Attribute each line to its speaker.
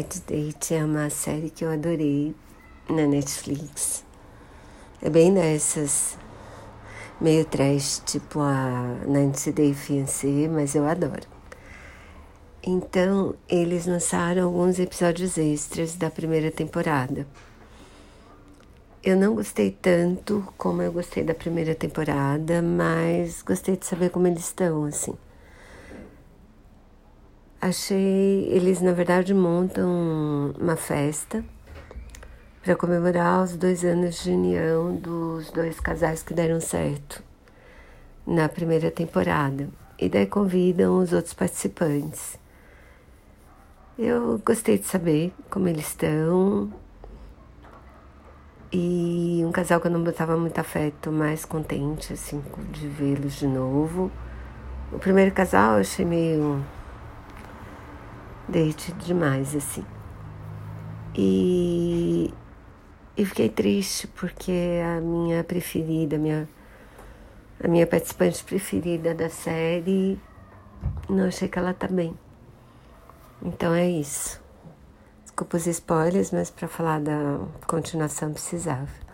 Speaker 1: Side Date é uma série que eu adorei na Netflix. É bem dessas, meio trash, tipo a 90 Day Fiancé, mas eu adoro. Então, eles lançaram alguns episódios extras da primeira temporada. Eu não gostei tanto como eu gostei da primeira temporada, mas gostei de saber como eles estão, assim. Achei. Eles, na verdade, montam uma festa para comemorar os dois anos de união dos dois casais que deram certo na primeira temporada. E daí convidam os outros participantes. Eu gostei de saber como eles estão. E um casal que eu não botava muito afeto, mais contente, assim, de vê-los de novo. O primeiro casal eu achei meio date demais, assim. E, e fiquei triste porque a minha preferida, a minha, a minha participante preferida da série, não achei que ela tá bem. Então é isso. Desculpa os spoilers, mas para falar da continuação precisava.